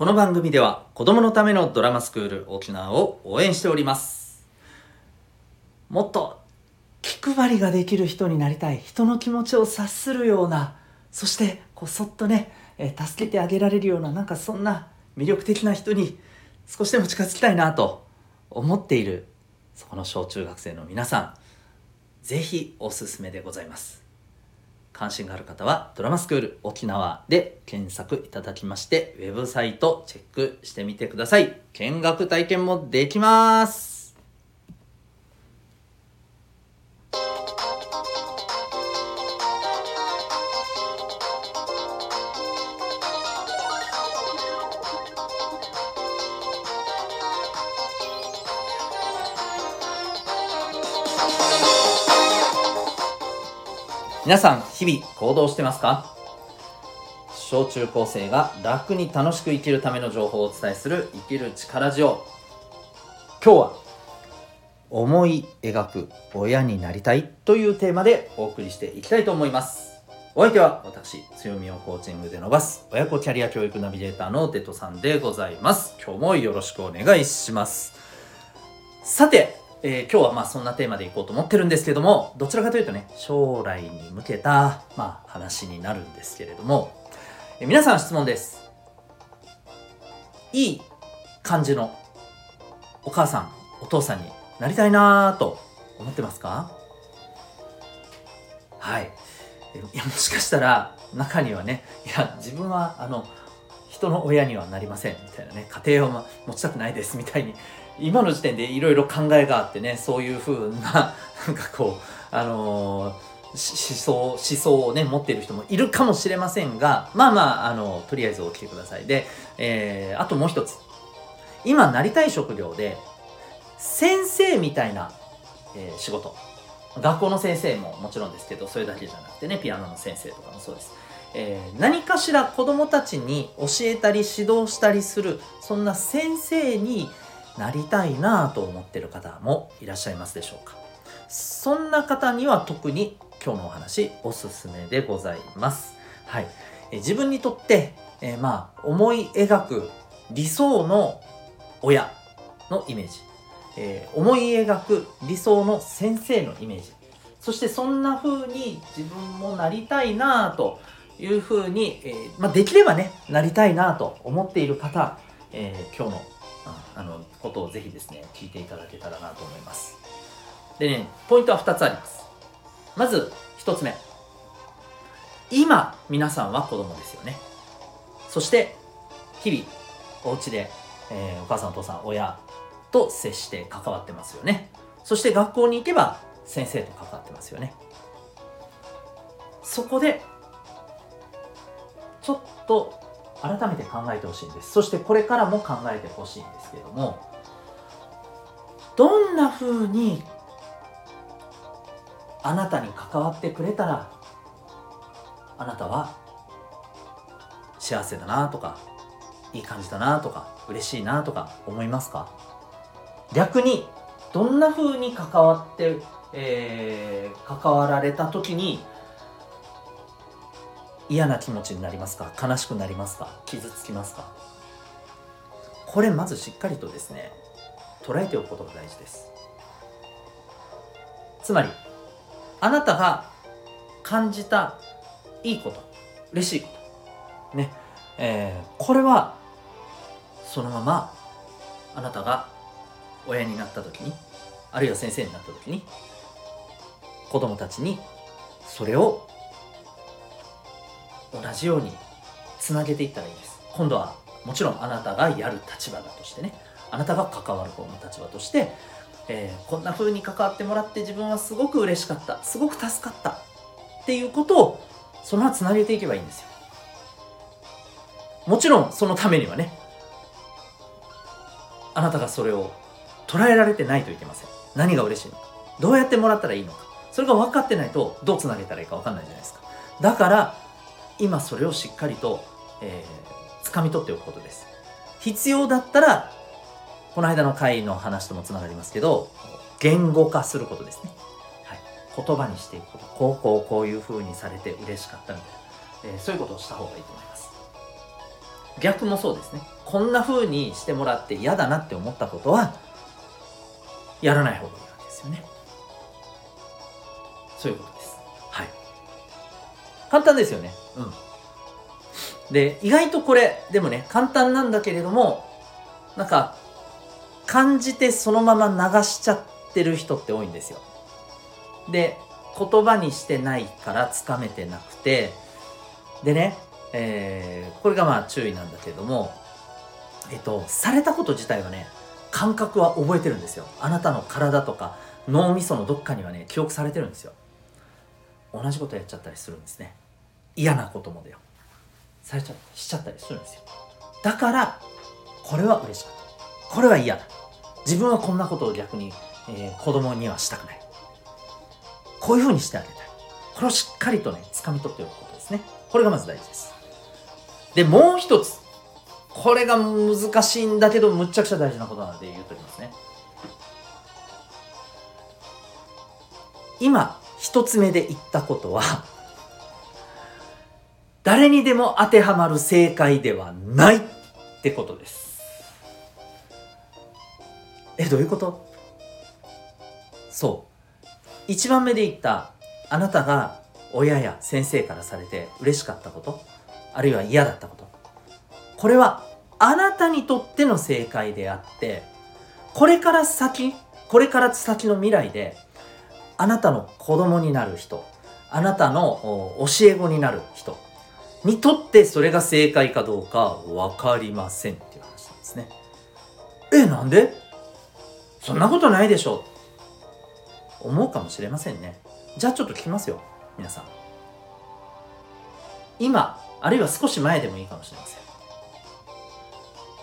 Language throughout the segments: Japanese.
この番組では子供のためのドラマスクール沖縄を応援しております。もっと気配りができる人になりたい人の気持ちを察するようなそしてこそっとね、え助けてあげられるようななんかそんな魅力的な人に少しでも近づきたいなと思っているそこの小中学生の皆さんぜひおすすめでございます。関心がある方はドラマスクール沖縄で検索いただきましてウェブサイトチェックしてみてください。見学体験もできます。皆さん日々行動してますか？小中高生が楽に楽しく生きるための情報をお伝えする生きる力ジオ。今日は思い描く親になりたいというテーマでお送りしていきたいと思います。お相手は私強みをコーチングで伸ばす親子キャリア教育ナビゲーターのデトさんでございます。今日もよろしくお願いします。さてえー今日はまあそんなテーマでいこうと思ってるんですけどもどちらかというとね将来に向けた、まあ、話になるんですけれども、えー皆さん質問です。いい感じのお母さんお父さんになりたいなぁと思ってますか？はい。いやもしかしたら中にはねいや自分はあの人の親にはなりませんみたいなね家庭を持ちたくないですみたいに今の時点でいろいろ考えがあってねそういうふうな なんかこうあのー思想思想をね持っている人もいるかもしれませんがまあまああのとりあえず起きてください。で、えーあともう一つ。今なりたい職業で先生みたいな、えー仕事。学校の先生ももちろんですけどそれだけじゃなくてねピアノの先生とかもそうです、えー何かしら子どもたちに教えたり指導したりするそんな先生になりたいなぁと思ってる方もいらっしゃいますでしょうか。そんな方には特に今日のお話おすすめでございます。はい、え自分にとって、えーまあ思い描く理想の親のイメージ、えー思い描く理想の先生のイメージ。そしてそんな風に自分もなりたいなぁという風に、えーまあ、できればねなりたいなぁと思っている方、えー今日のあのことをぜひですね聞いていただけたらなと思います。でねポイントは2つあります。まず1つ目。今皆さんは子供ですよね。そして日々お家で、えーお母さんお父さん親と接して関わってますよね。そして学校に行けば先生と関わってますよね。そこでちょっと改めて考えてほしいんです。そしてこれからも考えてほしいんですけれどもどんな風にあなたに関わってくれたらあなたは幸せだなとかいい感じだなとか嬉しいなとか思いますか？逆にどんな風に関わって、えー関わられた時に嫌な気持ちになりますか？悲しくなりますか？傷つきますか？これまずしっかりとですね捉えておくことが大事です。つまりあなたが感じたいいこと嬉しいことねえーこれはそのままあなたが親になった時にあるいは先生になった時に子供たちにそれを同じようにつなげていったらいいです。今度はもちろんあなたがやる立場だとしてね。あなたが関わる方の立場として、えーこんな風に関わってもらって自分はすごく嬉しかった。すごく助かった。っていうことをそのままつなげていけばいいんですよ。もちろんそのためにはねあなたがそれを捉えられてないといけません。何が嬉しいのか。どうやってもらったらいいのか。それが分かってないとどうつなげたらいいか分かんないじゃないですか。だから今それをしっかりと、えー、掴み取っておくことです。必要だったらこの間の回の話ともつながりますけど言語化することですね、はい、言葉にしていくこと。こうこうこういう風にされて嬉しかったみたいな、えーそういうことをした方がいいと思います。逆もそうですね。こんな風にしてもらって嫌だなって思ったことはやらない方がいいわけですよね。そういうこと簡単ですよね。うん。で意外とこれでもね簡単なんだけれどもなんか感じてそのまま流しちゃってる人って多いんですよ。で言葉にしてないからつかめてなくてでね、えー、これがまあ注意なんだけれどもえっとされたこと自体はね感覚は覚えてるんですよ。あなたの体とか脳みそのどっかにはね記憶されてるんですよ。同じことやっちゃったりするんですね嫌なこともだよ。されちゃしちゃったりするんですよ。だからこれは嬉しかった。これは嫌だ。自分はこんなことを逆に、えー、子供にはしたくない。こういうふうにしてあげたい。これをしっかりとね掴み取っておくことですね。これがまず大事です。でもう一つ。これが難しいんだけどむっちゃくちゃ大事なことなので言うときますね。今一つ目で言ったことは誰にでも当てはまる正解ではないってことです。えどういうこと？そう。一番目で言ったあなたが親や先生からされて嬉しかったこと？あるいは嫌だったこと？これはあなたにとっての正解であってこれから先これから先の未来であなたの子供になる人あなたの教え子になる人にとってそれが正解かどうか分かりませんっていう話なんですね。え、なんで？そんなことないでしょ思うかもしれませんね。じゃあちょっと聞きますよ。皆さん。今、あるいは少し前でもいいかもしれません。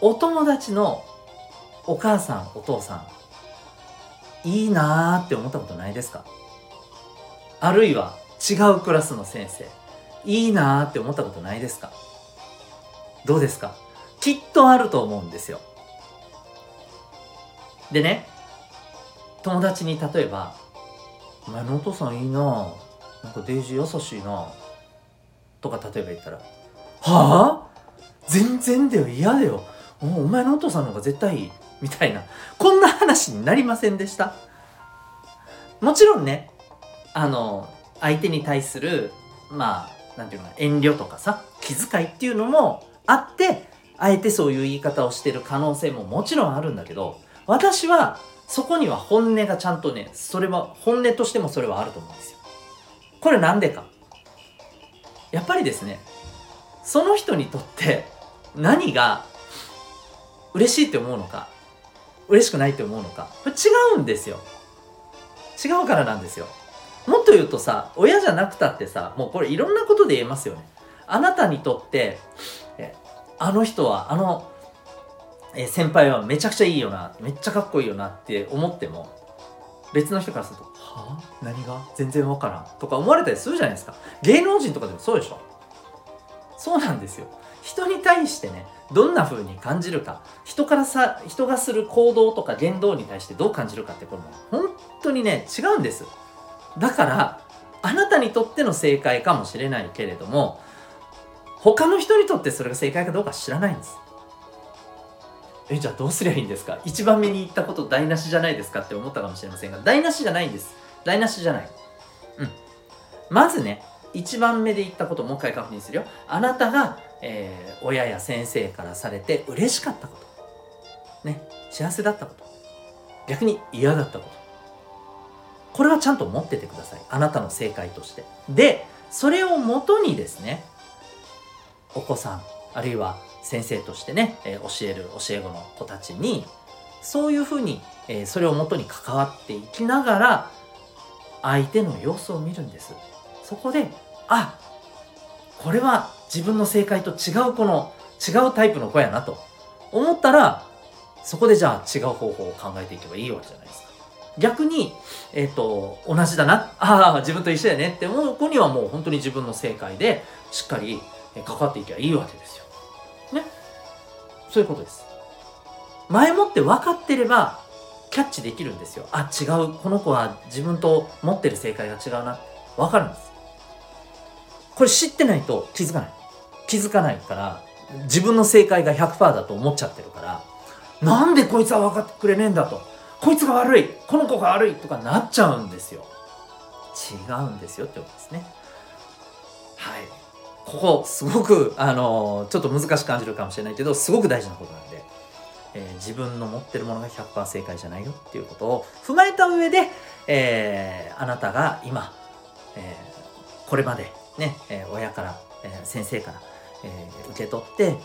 お友達のお母さん、お父さん、いいなーって思ったことないですか？あるいは違うクラスの先生。いいなーって思ったことないですか？どうですか？きっとあると思うんですよ。でね、友達に例えば、お前のお父さんいいななんかデイジー優しいなとか例えば言ったら、はあ？全然だよ、嫌だよ。お前のお父さんの方が絶対いい。みたいな、こんな話になりませんでした？もちろんね、あの、相手に対する、まあ、なんていうの遠慮とかさ気遣いっていうのもあってあえてそういう言い方をしてる可能性ももちろんあるんだけど私はそこには本音がちゃんとねそれは本音としてもそれはあると思うんですよ。これなんでか。やっぱりですねその人にとって何が嬉しいって思うのか嬉しくないって思うのかこれ違うんですよ。違うからなんですよ。と言うとさ親じゃなくたってさもうこれいろんなことで言えますよね。あなたにとってあの人はあの先輩はめちゃくちゃいいよなめっちゃかっこいいよなって思っても別の人からすると「はあ？何が？全然わからん」とか思われたりするじゃないですか。芸能人とかでもそうでしょ。そうなんですよ。人に対してねどんな風に感じるか人からさ人がする行動とか言動に対してどう感じるかってこれも本当にね違うんです。だからあなたにとっての正解かもしれないけれども他の人にとってそれが正解かどうか知らないんです。えじゃあどうすりゃいいんですか？一番目に言ったこと台無しじゃないですかって思ったかもしれませんが台無しじゃないんです。台無しじゃない。うん。まずね一番目で言ったことをもう一回確認するよ。あなたが、えー、親や先生からされて嬉しかったこと。ね幸せだったこと。逆に嫌だったこと。これはちゃんと持っててください。あなたの正解として。でそれをもとにですねお子さんあるいは先生としてね、え、教える教え子の子たちにそういうふうに、え、それをもとに関わっていきながら相手の様子を見るんです。そこであこれは自分の正解と違うこの違うタイプの子やなと思ったらそこでじゃあ違う方法を考えていけばいいわけじゃないですか。逆に、えっ、ー、と、同じだな、ああ、自分と一緒やねって思う子にはもう本当に自分の正解で、しっかり関わっていけばいいわけですよ。ね。そういうことです。前もって分かってれば、キャッチできるんですよ。あ、違う。この子は自分と持ってる正解が違うな。分かるんです。これ知ってないと気づかない。気づかないから、自分の正解が100%だと思っちゃってるからなんでこいつは分かってくれねえんだとこいつが悪いこの子が悪いとかなっちゃうんですよ。違うんですよってことですね。はい。ここすごくあのちょっと難しく感じるかもしれないけどすごく大事なことなんで、えー、自分の持ってるものが100%正解じゃないよっていうことを踏まえた上で、えー、あなたが今、えー、これまでね、え親から、え先生から、え受け取って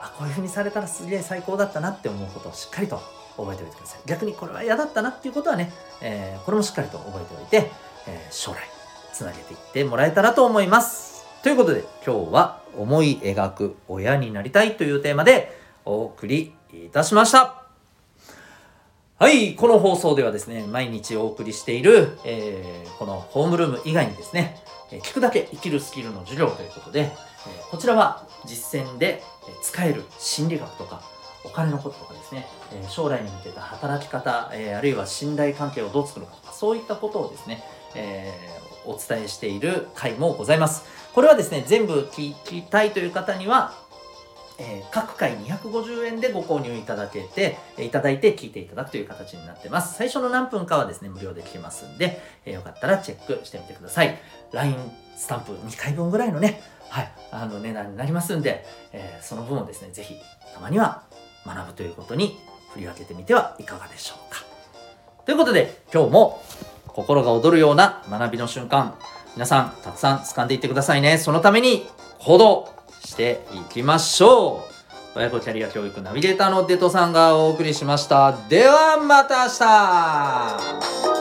あこういうふうにされたらすげえ最高だったなって思うことをしっかりと覚えておいてください逆にこれは嫌だったなっていうことはね、えこれもしっかりと覚えておいて、え将来つなげていってもらえたらと思いますということで今日は思い描く親になりたいというテーマでお送りいたしました。はい、この放送ではですね、毎日お送りしている、えー、このホームルーム以外にですね、聞くだけ生きるスキルの授業ということで、こちらは実践で使える心理学とか、お金のこととかですね、え将来に向けた働き方、えあるいは信頼関係をどう作るかとか、そういったことをですね、え、お伝えしている回もございます。これはですね、全部聞きたいという方には、えー、各回250円でご購入いただけて、いただいて聞いていただくという形になってます。最初の何分かはですね、無料で聞けますんで、えー、よかったらチェックしてみてください。LINE スタンプ2回分ぐらいのね、はい、あの値段になりますんで、えー、その分をですね、ぜひたまには学ぶということに振り分けてみてはいかがでしょうか。ということで、今日も心が躍るような学びの瞬間、皆さんたくさん掴んでいってくださいね。そのために行動していきましょう。親子キャリア教育ナビゲーターのデトさんがお送りしました。ではまた明日